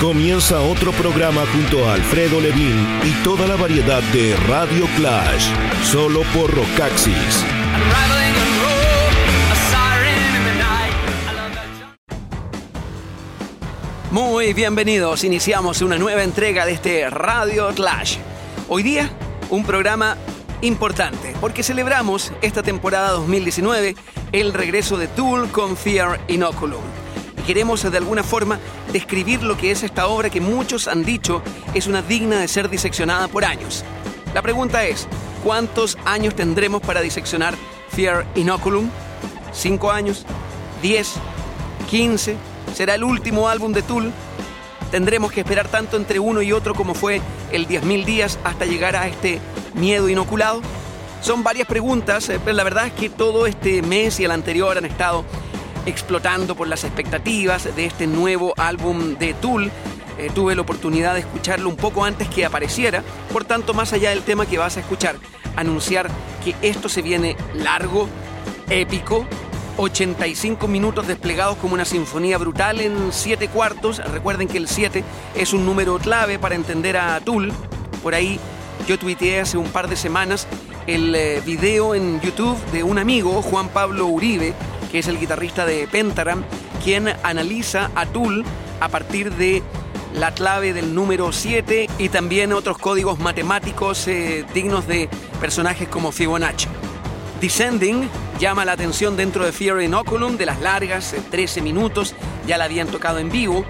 Comienza otro programa junto a Alfredo Levin y toda la variedad de Radio Clash, solo por Rocaxis. Muy bienvenidos, iniciamos una nueva entrega de este Radio Clash. Hoy día, un programa importante, porque celebramos esta temporada 2019 el regreso de Tool con Fear Inoculum. Queremos de alguna forma describir lo que es esta obra que muchos han dicho es una digna de ser diseccionada por años. La pregunta es, ¿cuántos años tendremos para diseccionar Fear Inoculum? ¿Cinco años? ¿Diez? ¿Quince? ¿Será el último álbum de Tool? ¿Tendremos que esperar tanto entre uno y otro como fue el 10.000 días hasta llegar a este miedo inoculado? Son varias preguntas, eh, pero la verdad es que todo este mes y el anterior han estado explotando por las expectativas de este nuevo álbum de Tool. Eh, tuve la oportunidad de escucharlo un poco antes que apareciera, por tanto, más allá del tema que vas a escuchar, anunciar que esto se viene largo, épico, 85 minutos desplegados como una sinfonía brutal en 7 cuartos. Recuerden que el 7 es un número clave para entender a Tool. Por ahí yo tuiteé hace un par de semanas el eh, video en YouTube de un amigo, Juan Pablo Uribe, que es el guitarrista de Pentagram, quien analiza a Tool a partir de la clave del número 7 y también otros códigos matemáticos eh, dignos de personajes como Fibonacci. Descending llama la atención dentro de Fear Inoculum de las largas, 13 eh, minutos, ya la habían tocado en vivo,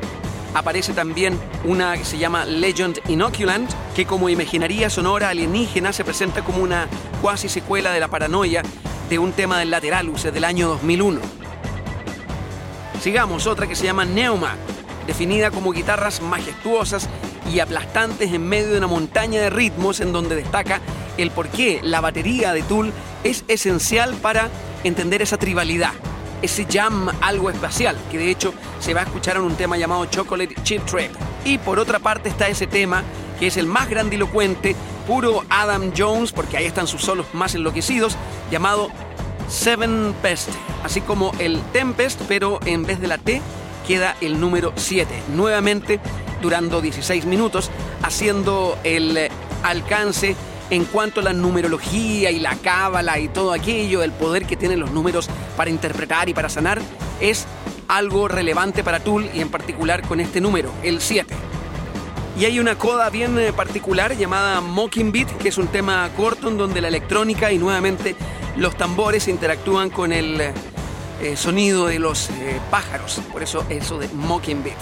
aparece también una que se llama Legend Inoculant, que como imaginaría sonora alienígena se presenta como una cuasi secuela de la paranoia de un tema del Lateralus del año 2001. Sigamos, otra que se llama Neuma, definida como guitarras majestuosas y aplastantes en medio de una montaña de ritmos en donde destaca el por qué la batería de Tool es esencial para entender esa tribalidad ese jam algo espacial, que de hecho se va a escuchar en un tema llamado Chocolate Chip Trip. Y por otra parte está ese tema que es el más grandilocuente, puro Adam Jones, porque ahí están sus solos más enloquecidos, llamado Seven Best, así como el Tempest, pero en vez de la T queda el número 7, nuevamente durando 16 minutos, haciendo el alcance en cuanto a la numerología y la cábala y todo aquello, el poder que tienen los números para interpretar y para sanar, es algo relevante para Tool y en particular con este número, el 7. Y hay una coda bien eh, particular llamada Mocking Beat, que es un tema corto en donde la electrónica y nuevamente los tambores interactúan con el eh, sonido de los eh, pájaros. Por eso eso de Mocking Beat.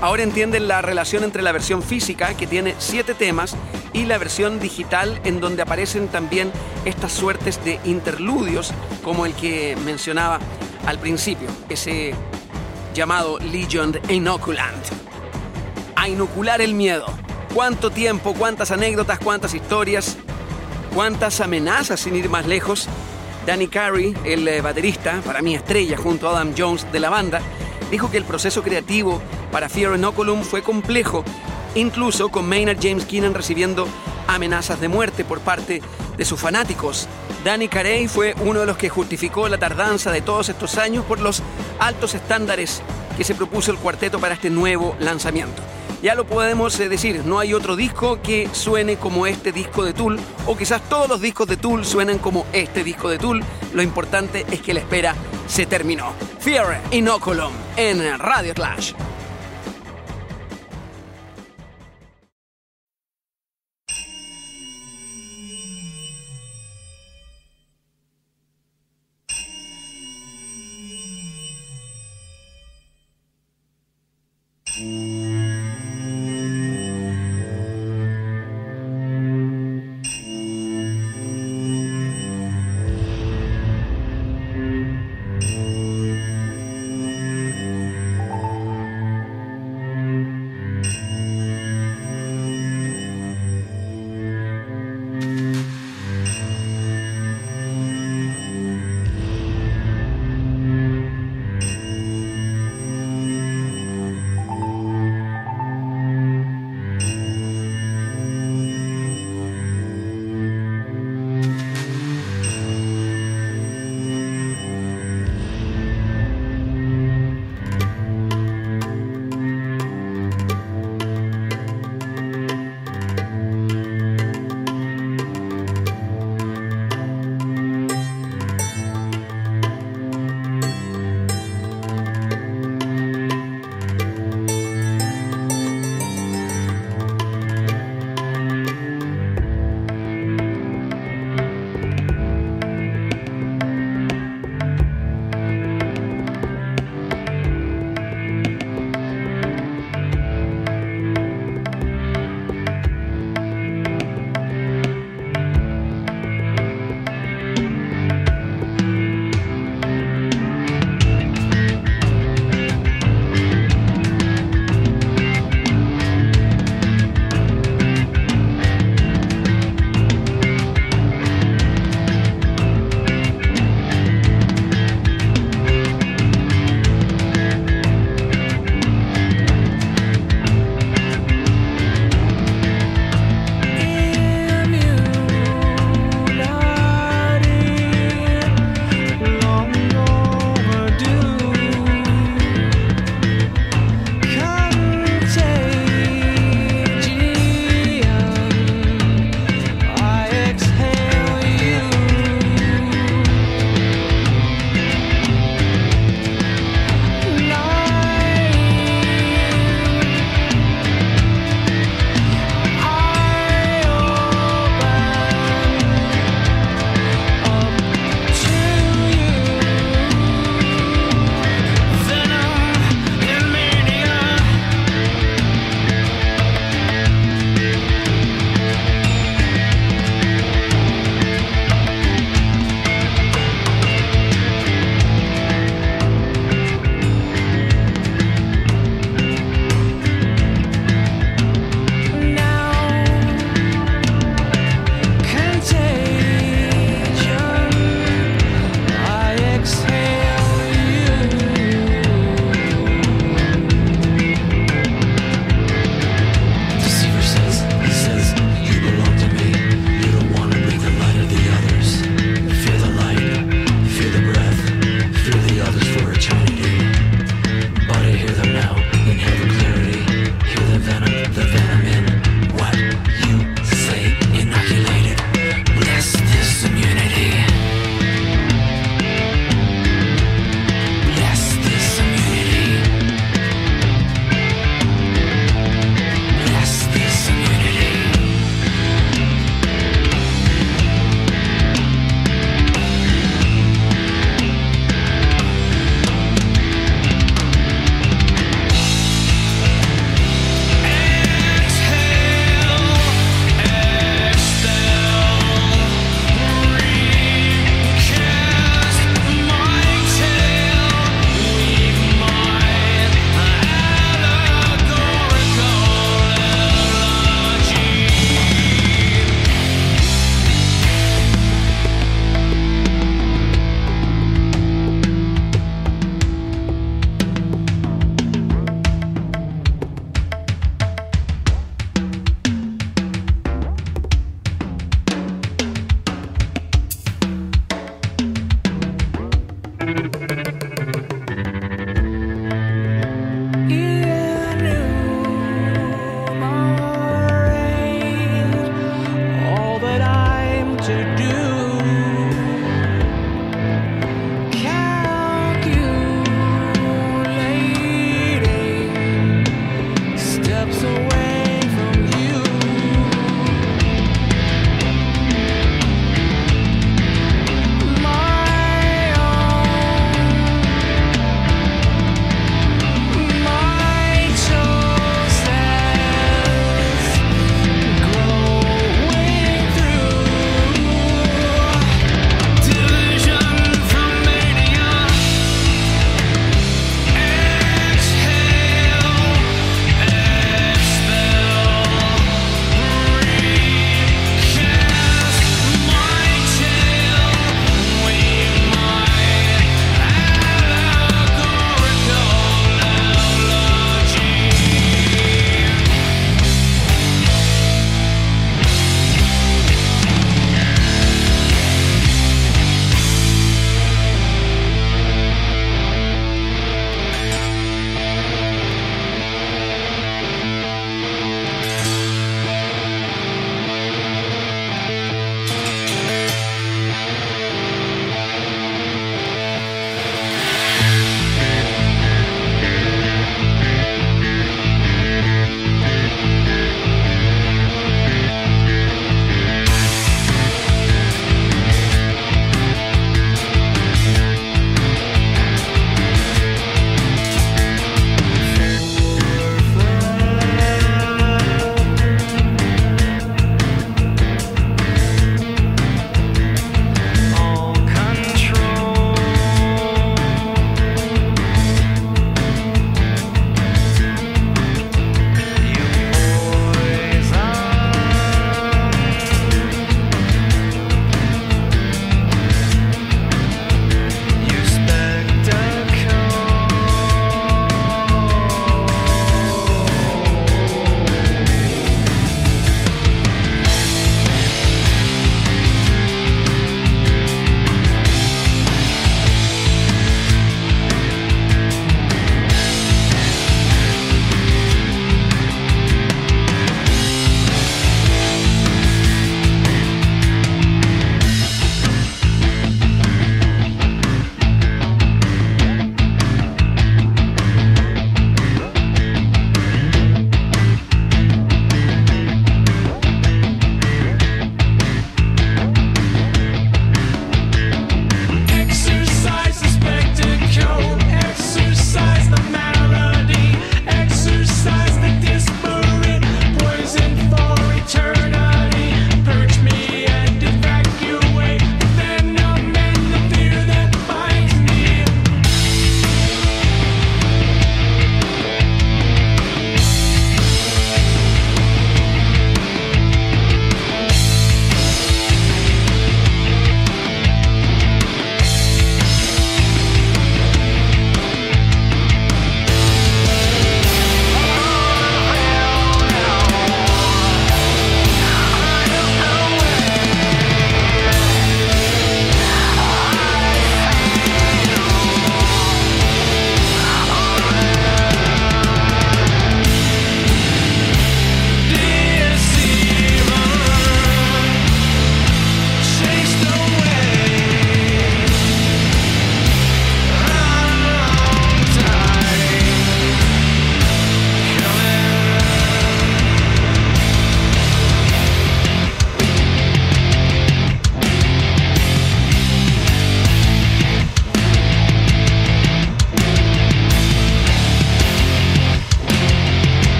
Ahora entienden la relación entre la versión física, que tiene siete temas, y la versión digital, en donde aparecen también estas suertes de interludios, como el que mencionaba al principio, ese llamado Legion Inoculant. A inocular el miedo. ¿Cuánto tiempo, cuántas anécdotas, cuántas historias, cuántas amenazas sin ir más lejos? Danny Carey, el eh, baterista, para mí estrella junto a Adam Jones de la banda, dijo que el proceso creativo para Fear Inoculum fue complejo, incluso con Maynard James Keenan recibiendo amenazas de muerte por parte de sus fanáticos. Danny Carey fue uno de los que justificó la tardanza de todos estos años por los altos estándares que se propuso el cuarteto para este nuevo lanzamiento. Ya lo podemos eh, decir, no hay otro disco que suene como este disco de Tool, o quizás todos los discos de Tool suenan como este disco de Tool. Lo importante es que la espera se terminó. Fear Inoculum en Radio Clash.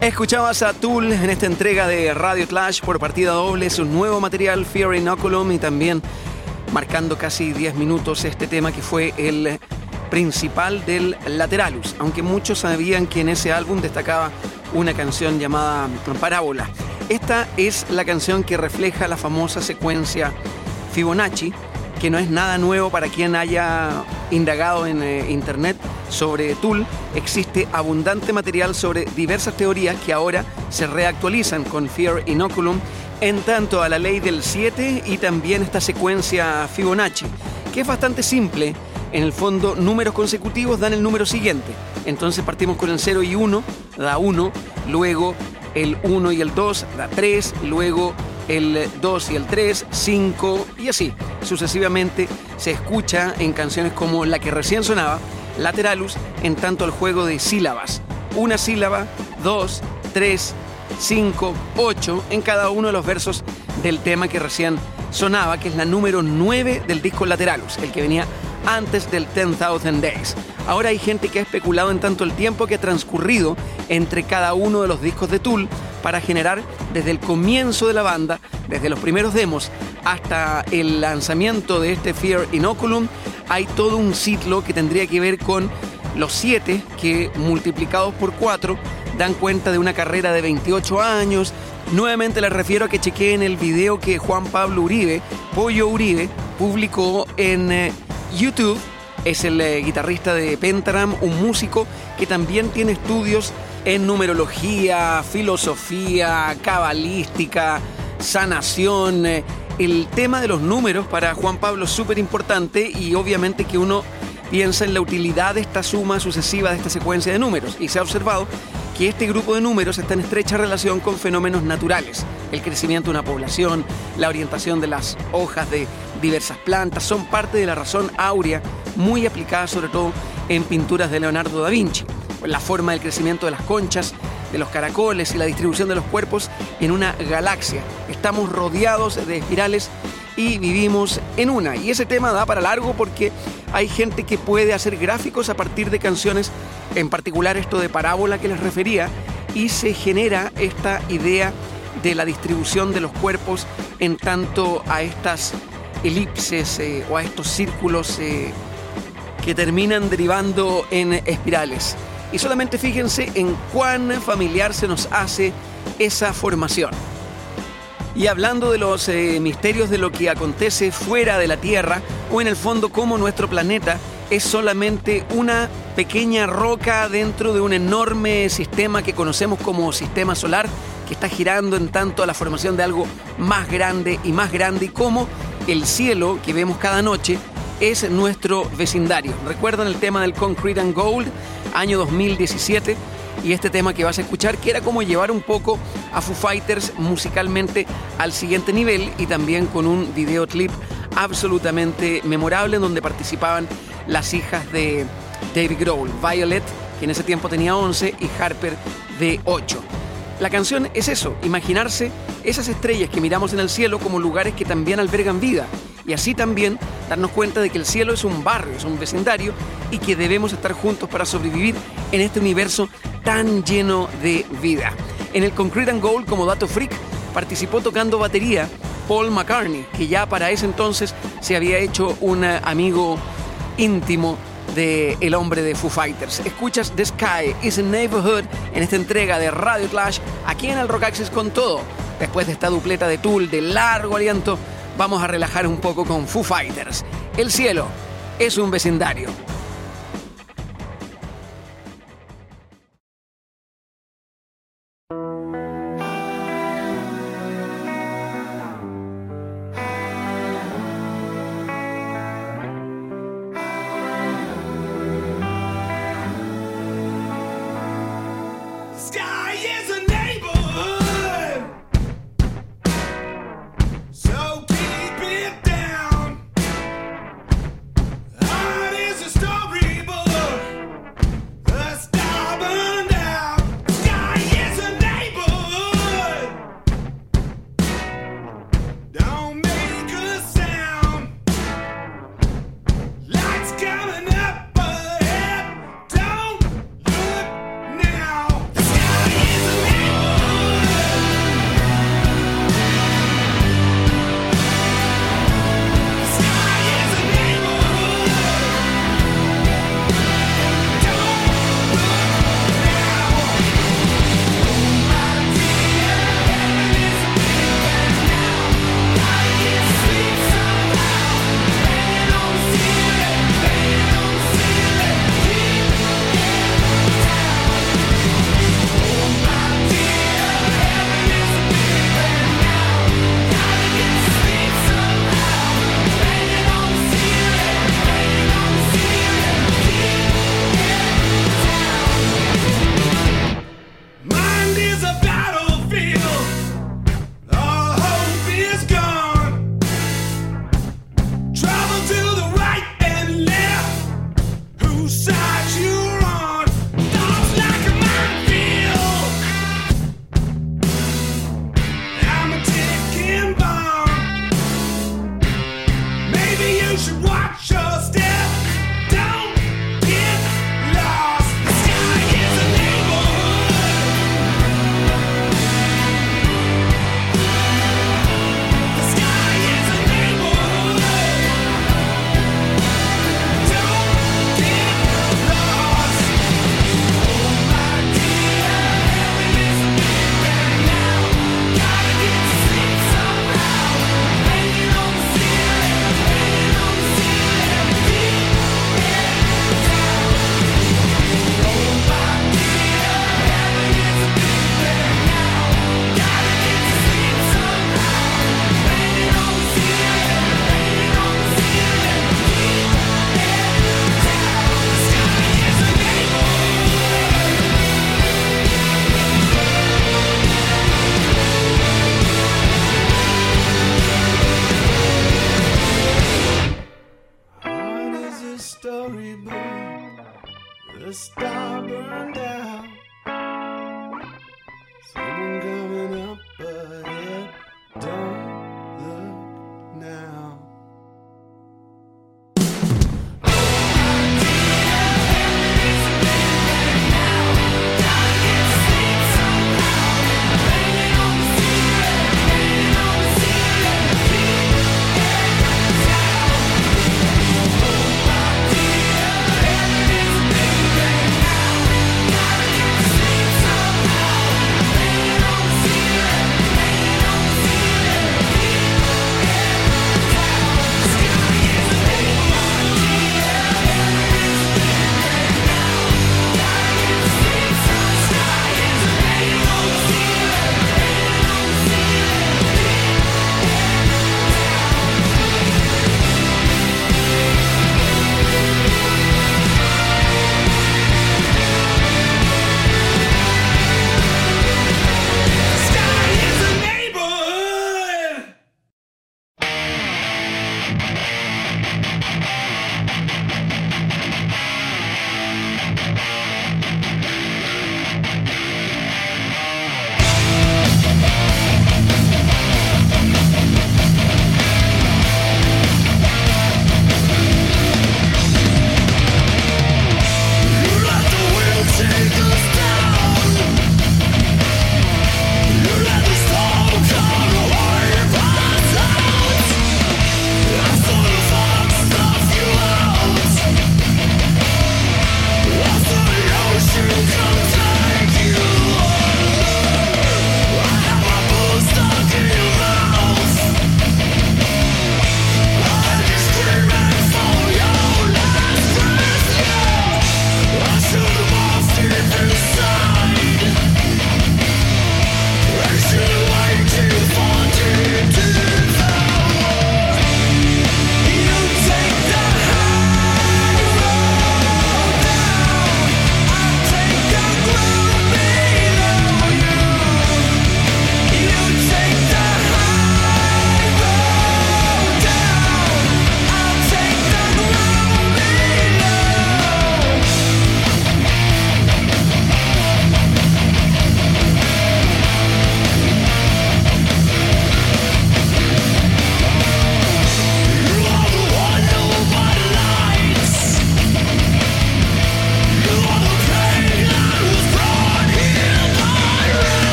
Escuchabas a Tool en esta entrega de Radio Clash por partida doble, su nuevo material Fear Inoculum y también marcando casi 10 minutos este tema que fue el principal del Lateralus, aunque muchos sabían que en ese álbum destacaba una canción llamada Parábola. Esta es la canción que refleja la famosa secuencia Fibonacci, que no es nada nuevo para quien haya indagado en eh, internet sobre Tool. Existe abundante material sobre diversas teorías que ahora se reactualizan con Fear Inoculum en tanto a la ley del 7 y también esta secuencia Fibonacci, que es bastante simple. En el fondo, números consecutivos dan el número siguiente. Entonces partimos con el 0 y 1, da 1, luego el 1 y el 2 da 3, luego el 2 y el 3, 5 y así. Sucesivamente se escucha en canciones como la que recién sonaba, Lateralus, en tanto el juego de sílabas. Una sílaba, 2, 3, 5, 8 en cada uno de los versos del tema que recién sonaba, que es la número 9 del disco Lateralus, el que venía antes del 10,000 Days. Ahora hay gente que ha especulado en tanto el tiempo que ha transcurrido entre cada uno de los discos de Tool para generar desde el comienzo de la banda, desde los primeros demos hasta el lanzamiento de este Fear Inoculum, hay todo un ciclo que tendría que ver con los 7 que multiplicados por 4 dan cuenta de una carrera de 28 años. Nuevamente les refiero a que chequeen el video que Juan Pablo Uribe, Pollo Uribe, publicó en eh, YouTube. Es el eh, guitarrista de Pentagram, un músico que también tiene estudios en numerología, filosofía, cabalística, sanación. Eh, el tema de los números para Juan Pablo es súper importante y obviamente que uno piensa en la utilidad de esta suma sucesiva de esta secuencia de números y se ha observado que este grupo de números está en estrecha relación con fenómenos naturales. El crecimiento de una población, la orientación de las hojas de diversas plantas son parte de la razón áurea muy aplicada sobre todo en pinturas de Leonardo da Vinci. La forma del crecimiento de las conchas, de los caracoles y la distribución de los cuerpos en una galaxia. Estamos rodeados de espirales y vivimos en una. Y ese tema da para largo porque hay gente que puede hacer gráficos a partir de canciones, en particular esto de parábola que les refería, y se genera esta idea de la distribución de los cuerpos en tanto a estas elipses eh, o a estos círculos eh, que terminan derivando en espirales. Y solamente fíjense en cuán familiar se nos hace esa formación. Y hablando de los eh, misterios de lo que acontece fuera de la Tierra o en el fondo como nuestro planeta es solamente una pequeña roca dentro de un enorme sistema que conocemos como sistema solar que está girando en tanto a la formación de algo más grande y más grande y como el cielo que vemos cada noche es nuestro vecindario. ¿Recuerdan el tema del Concrete and Gold, año 2017? Y este tema que vas a escuchar, que era como llevar un poco a Foo Fighters musicalmente al siguiente nivel y también con un videoclip absolutamente memorable en donde participaban las hijas de David Grohl, Violet, que en ese tiempo tenía 11, y Harper de 8. La canción es eso, imaginarse esas estrellas que miramos en el cielo como lugares que también albergan vida y así también darnos cuenta de que el cielo es un barrio, es un vecindario y que debemos estar juntos para sobrevivir en este universo tan lleno de vida. En el Concrete and Gold, como dato freak, participó tocando batería Paul McCartney, que ya para ese entonces se había hecho un amigo íntimo de el hombre de Foo Fighters. Escuchas The Sky is a Neighborhood en esta entrega de Radio Clash aquí en el Rock Access con todo. Después de esta dupleta de Tool de largo aliento, vamos a relajar un poco con Foo Fighters. El cielo es un vecindario.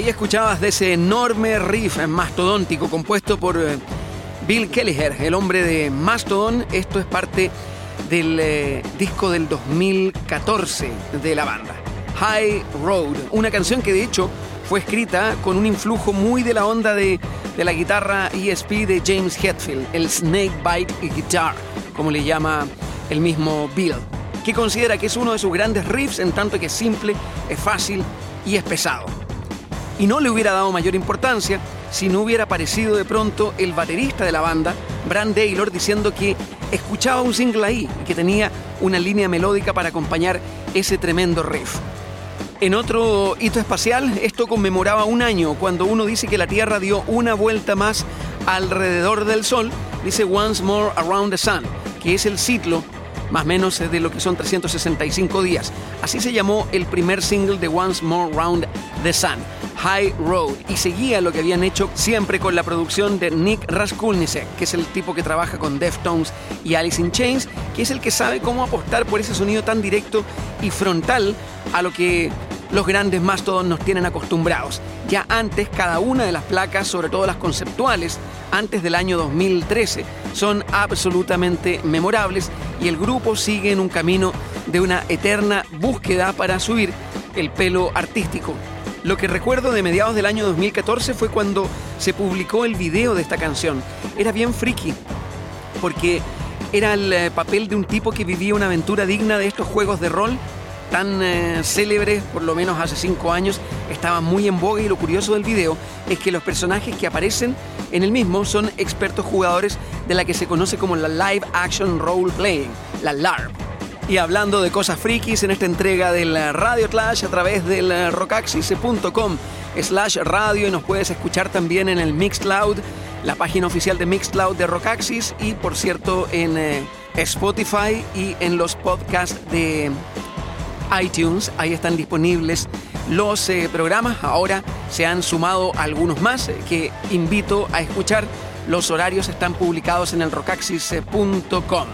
Ahí escuchabas de ese enorme riff mastodóntico compuesto por eh, Bill Kelliher, el hombre de Mastodon. Esto es parte del eh, disco del 2014 de la banda. High Road, una canción que de hecho fue escrita con un influjo muy de la onda de, de la guitarra ESP de James Hetfield, el Snake Bite Guitar, como le llama el mismo Bill, que considera que es uno de sus grandes riffs en tanto que es simple, es fácil y es pesado y no le hubiera dado mayor importancia si no hubiera aparecido de pronto el baterista de la banda, Brand Taylor, diciendo que escuchaba un single ahí y que tenía una línea melódica para acompañar ese tremendo riff. En otro hito espacial, esto conmemoraba un año cuando uno dice que la Tierra dio una vuelta más alrededor del Sol, dice Once More Around the Sun, que es el ciclo más menos de lo que son 365 días. Así se llamó el primer single de Once More Round the Sun. High Road y seguía lo que habían hecho siempre con la producción de Nick Raskulnicek, que es el tipo que trabaja con Deftones y Alice in Chains, que es el que sabe cómo apostar por ese sonido tan directo y frontal a lo que los grandes más todos nos tienen acostumbrados. Ya antes, cada una de las placas, sobre todo las conceptuales, antes del año 2013, son absolutamente memorables y el grupo sigue en un camino de una eterna búsqueda para subir el pelo artístico. Lo que recuerdo de mediados del año 2014 fue cuando se publicó el video de esta canción. Era bien friki, porque era el eh, papel de un tipo que vivía una aventura digna de estos juegos de rol tan eh, célebres, por lo menos hace cinco años, estaba muy en boga y lo curioso del video es que los personajes que aparecen en el mismo son expertos jugadores de la que se conoce como la Live Action Role Playing, la LARP. Y hablando de cosas frikis en esta entrega del Radio Clash a través del rockaxis.com slash radio y nos puedes escuchar también en el Mixcloud, la página oficial de Mixcloud de Rockaxis y por cierto en eh, Spotify y en los podcasts de iTunes. Ahí están disponibles los eh, programas. Ahora se han sumado algunos más eh, que invito a escuchar. Los horarios están publicados en el rockaxis.com.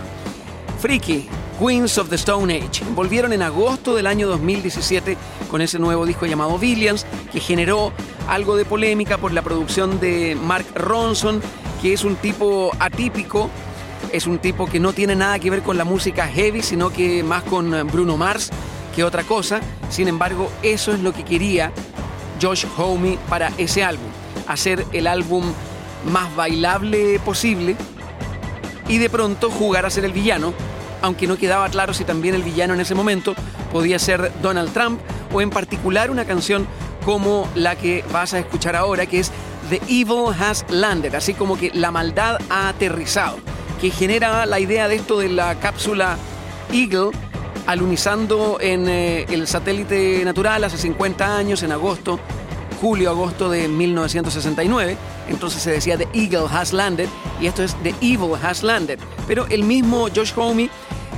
Freaky, Queens of the Stone Age. Volvieron en agosto del año 2017 con ese nuevo disco llamado Billions, que generó algo de polémica por la producción de Mark Ronson, que es un tipo atípico, es un tipo que no tiene nada que ver con la música heavy, sino que más con Bruno Mars que otra cosa. Sin embargo, eso es lo que quería Josh Homme para ese álbum. Hacer el álbum más bailable posible y de pronto jugar a ser el villano, aunque no quedaba claro si también el villano en ese momento podía ser Donald Trump o en particular una canción como la que vas a escuchar ahora, que es The Evil Has Landed, así como que la maldad ha aterrizado, que genera la idea de esto de la cápsula Eagle alunizando en eh, el satélite natural hace 50 años, en agosto, julio-agosto de 1969. Entonces se decía The Eagle Has Landed y esto es The Evil Has Landed. Pero el mismo Josh Homme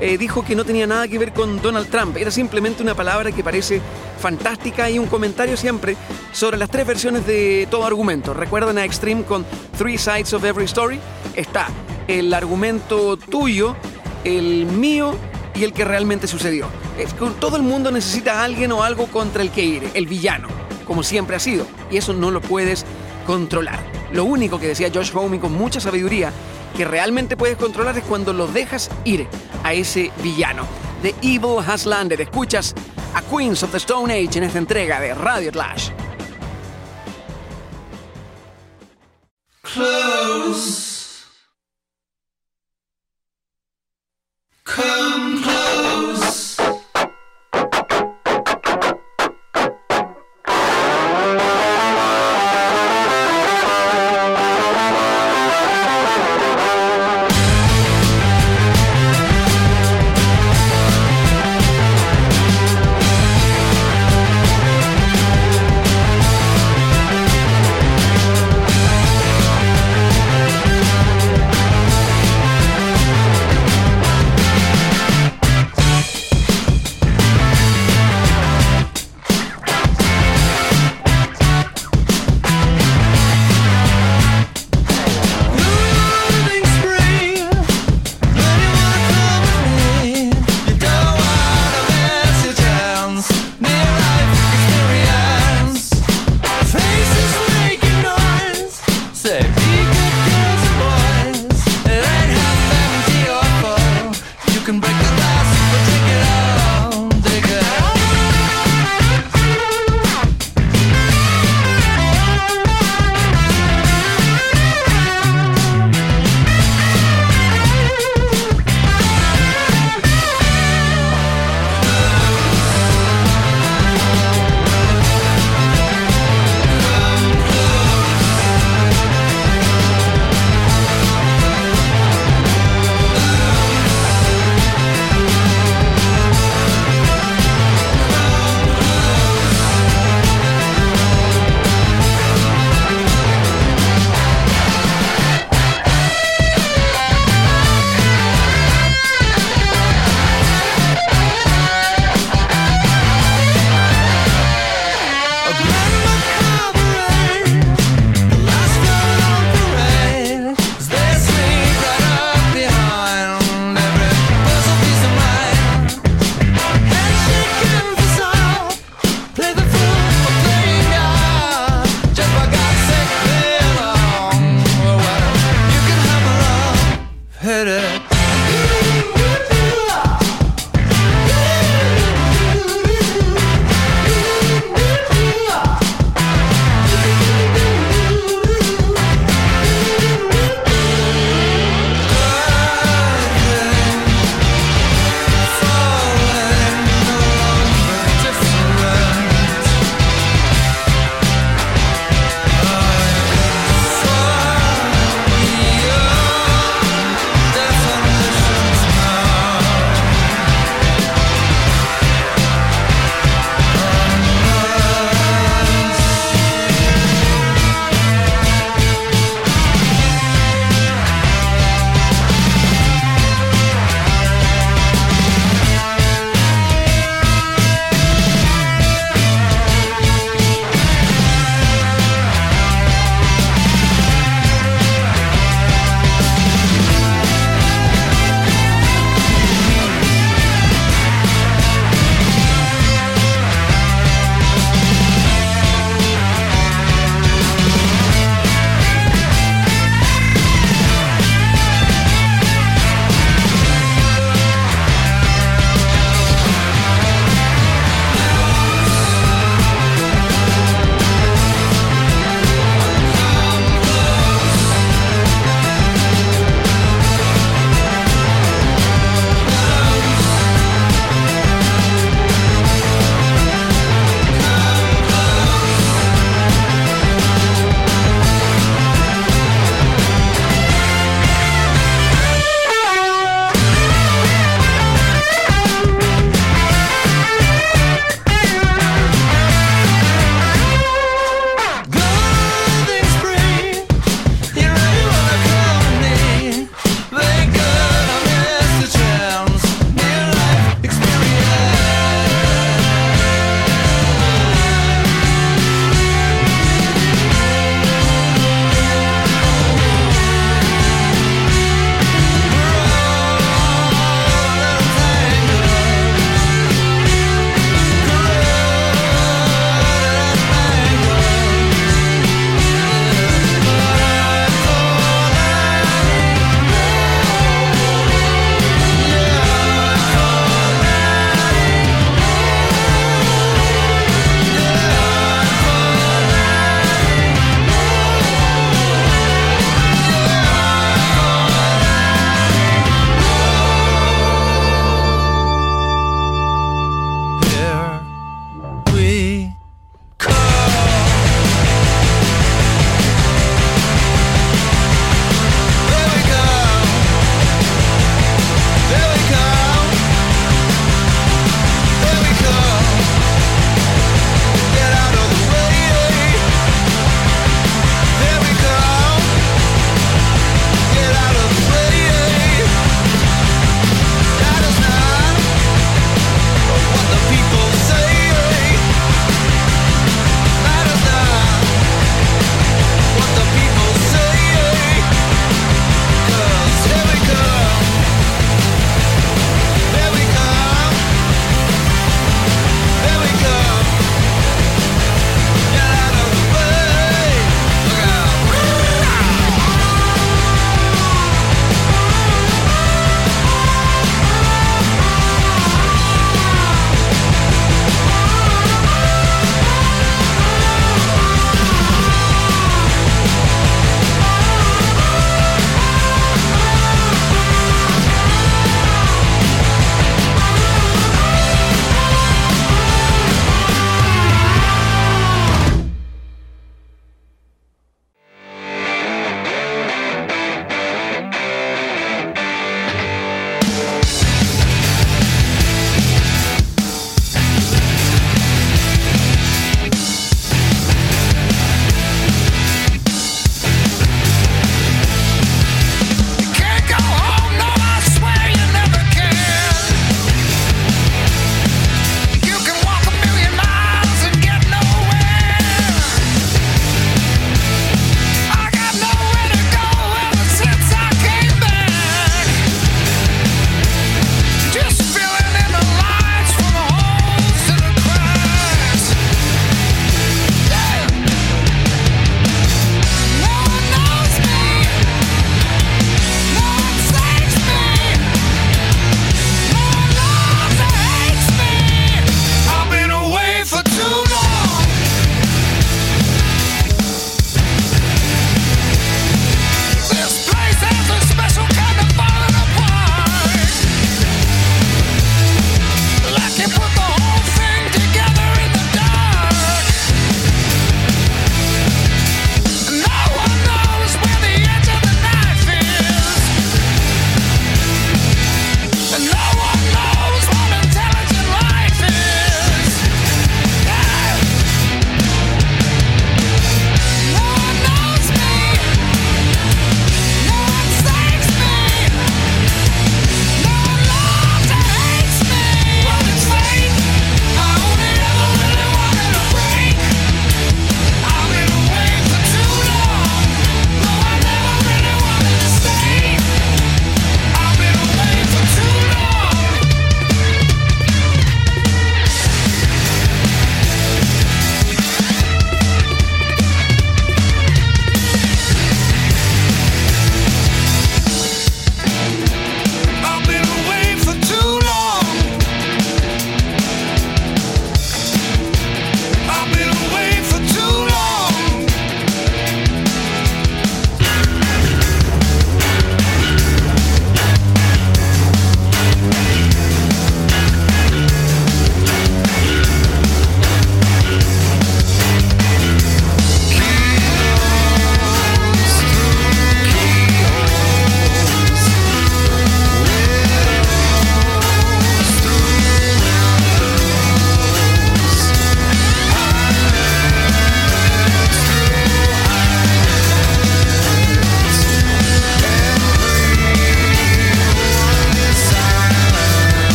eh, dijo que no tenía nada que ver con Donald Trump, era simplemente una palabra que parece fantástica y un comentario siempre sobre las tres versiones de todo argumento. ¿Recuerdan a Extreme con Three Sides of Every Story? Está el argumento tuyo, el mío el que realmente sucedió. Es que todo el mundo necesita a alguien o algo contra el que ir, el villano, como siempre ha sido, y eso no lo puedes controlar. Lo único que decía Josh Homme con mucha sabiduría que realmente puedes controlar es cuando lo dejas ir a ese villano. The Evil Has Landed. Escuchas a Queens of the Stone Age en esta entrega de Radio Clash. Close. Come close. can break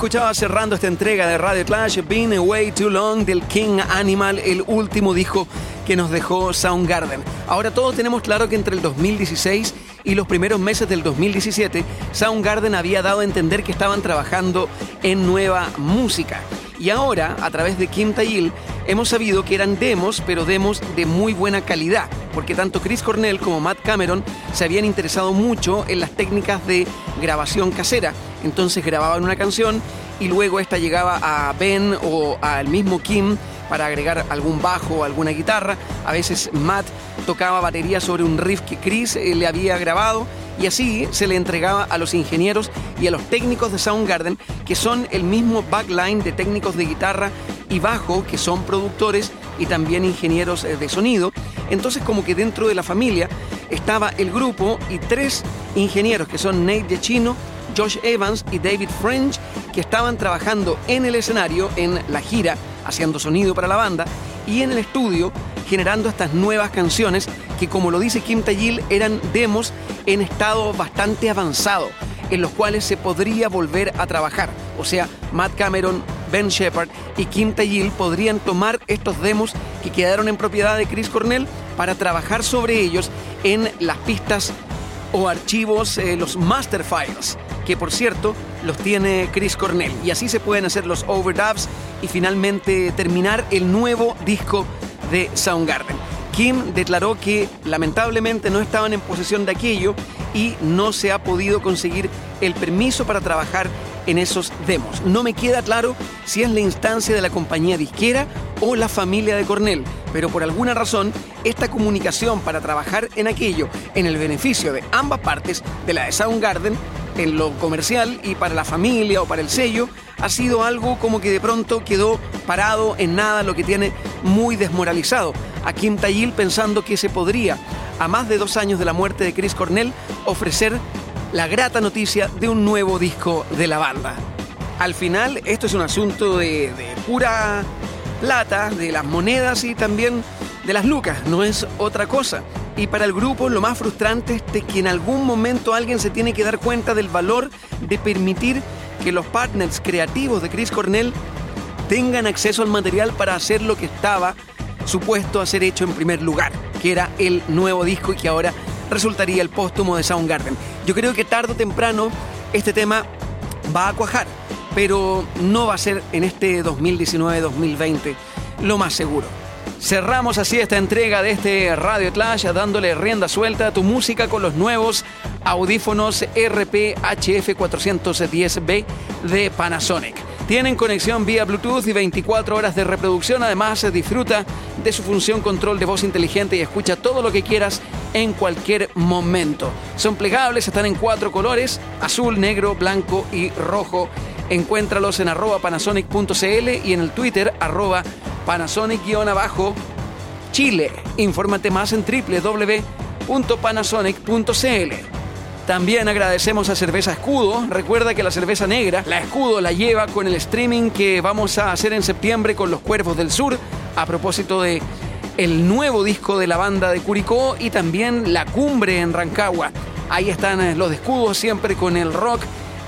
escuchaba cerrando esta entrega de Radio Clash, Been Away Too Long del King Animal, el último disco que nos dejó Soundgarden. Ahora todos tenemos claro que entre el 2016 y los primeros meses del 2017, Soundgarden había dado a entender que estaban trabajando en nueva música. Y ahora, a través de Kim Tayil, hemos sabido que eran demos, pero demos de muy buena calidad, porque tanto Chris Cornell como Matt Cameron se habían interesado mucho en las técnicas de grabación casera. Entonces grababan una canción y luego esta llegaba a Ben o al mismo Kim para agregar algún bajo o alguna guitarra. A veces Matt tocaba batería sobre un riff que Chris eh, le había grabado y así se le entregaba a los ingenieros y a los técnicos de Soundgarden, que son el mismo backline de técnicos de guitarra y bajo, que son productores y también ingenieros eh, de sonido. Entonces como que dentro de la familia estaba el grupo y tres ingenieros, que son Nate Giacchino, Josh Evans y David French, que estaban trabajando en el escenario, en la gira, haciendo sonido para la banda, y en el estudio generando estas nuevas canciones que como lo dice Kim Tayil eran demos en estado bastante avanzado en los cuales se podría volver a trabajar. O sea, Matt Cameron, Ben Shepard y Kim Tayil podrían tomar estos demos que quedaron en propiedad de Chris Cornell para trabajar sobre ellos en las pistas o archivos, eh, los master files, que por cierto los tiene Chris Cornell. Y así se pueden hacer los overdubs y finalmente terminar el nuevo disco de Soundgarden. Kim declaró que lamentablemente no estaban en posesión de aquello y no se ha podido conseguir el permiso para trabajar en esos demos. No me queda claro si es la instancia de la compañía disquera o la familia de Cornell, pero por alguna razón esta comunicación para trabajar en aquello en el beneficio de ambas partes, de la de Soundgarden, en lo comercial y para la familia o para el sello, ha sido algo como que de pronto quedó parado en nada, lo que tiene muy desmoralizado a Kim Tayil pensando que se podría, a más de dos años de la muerte de Chris Cornell, ofrecer la grata noticia de un nuevo disco de la banda. Al final, esto es un asunto de, de pura plata, de las monedas y también de las lucas, no es otra cosa. Y para el grupo lo más frustrante es que en algún momento alguien se tiene que dar cuenta del valor de permitir que los partners creativos de Chris Cornell tengan acceso al material para hacer lo que estaba supuesto a ser hecho en primer lugar, que era el nuevo disco y que ahora resultaría el póstumo de Soundgarden. Yo creo que tarde o temprano este tema va a cuajar, pero no va a ser en este 2019-2020 lo más seguro. Cerramos así esta entrega de este Radio Clash dándole rienda suelta a tu música con los nuevos audífonos RP-HF 410B de Panasonic. Tienen conexión vía Bluetooth y 24 horas de reproducción. Además, se disfruta de su función control de voz inteligente y escucha todo lo que quieras en cualquier momento. Son plegables, están en cuatro colores, azul, negro, blanco y rojo. Encuéntralos en arroba panasonic.cl y en el Twitter arroba panasonic-chile. Infórmate más en www.panasonic.cl. También agradecemos a Cerveza Escudo. Recuerda que la cerveza negra, la Escudo, la lleva con el streaming que vamos a hacer en septiembre con los Cuervos del Sur, a propósito de el nuevo disco de la banda de Curicó y también La Cumbre en Rancagua. Ahí están los de siempre con el rock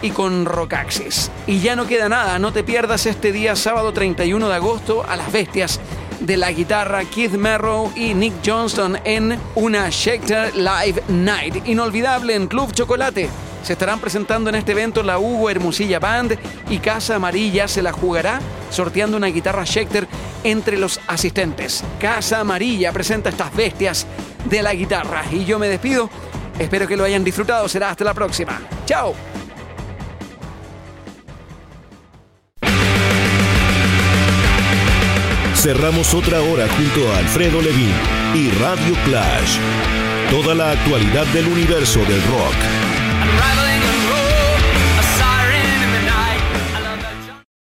y con Rockaxis. Y ya no queda nada, no te pierdas este día sábado 31 de agosto a las bestias de la guitarra Keith Merrow y Nick Johnston en una Schecter Live Night. Inolvidable en Club Chocolate. Se estarán presentando en este evento la Hugo Hermosilla Band y Casa Amarilla se la jugará sorteando una guitarra Schecter entre los asistentes. Casa Amarilla presenta estas bestias de la guitarra y yo me despido. Espero que lo hayan disfrutado. Será hasta la próxima. Chao. Cerramos otra hora junto a Alfredo Levin y Radio Clash. Toda la actualidad del universo del rock.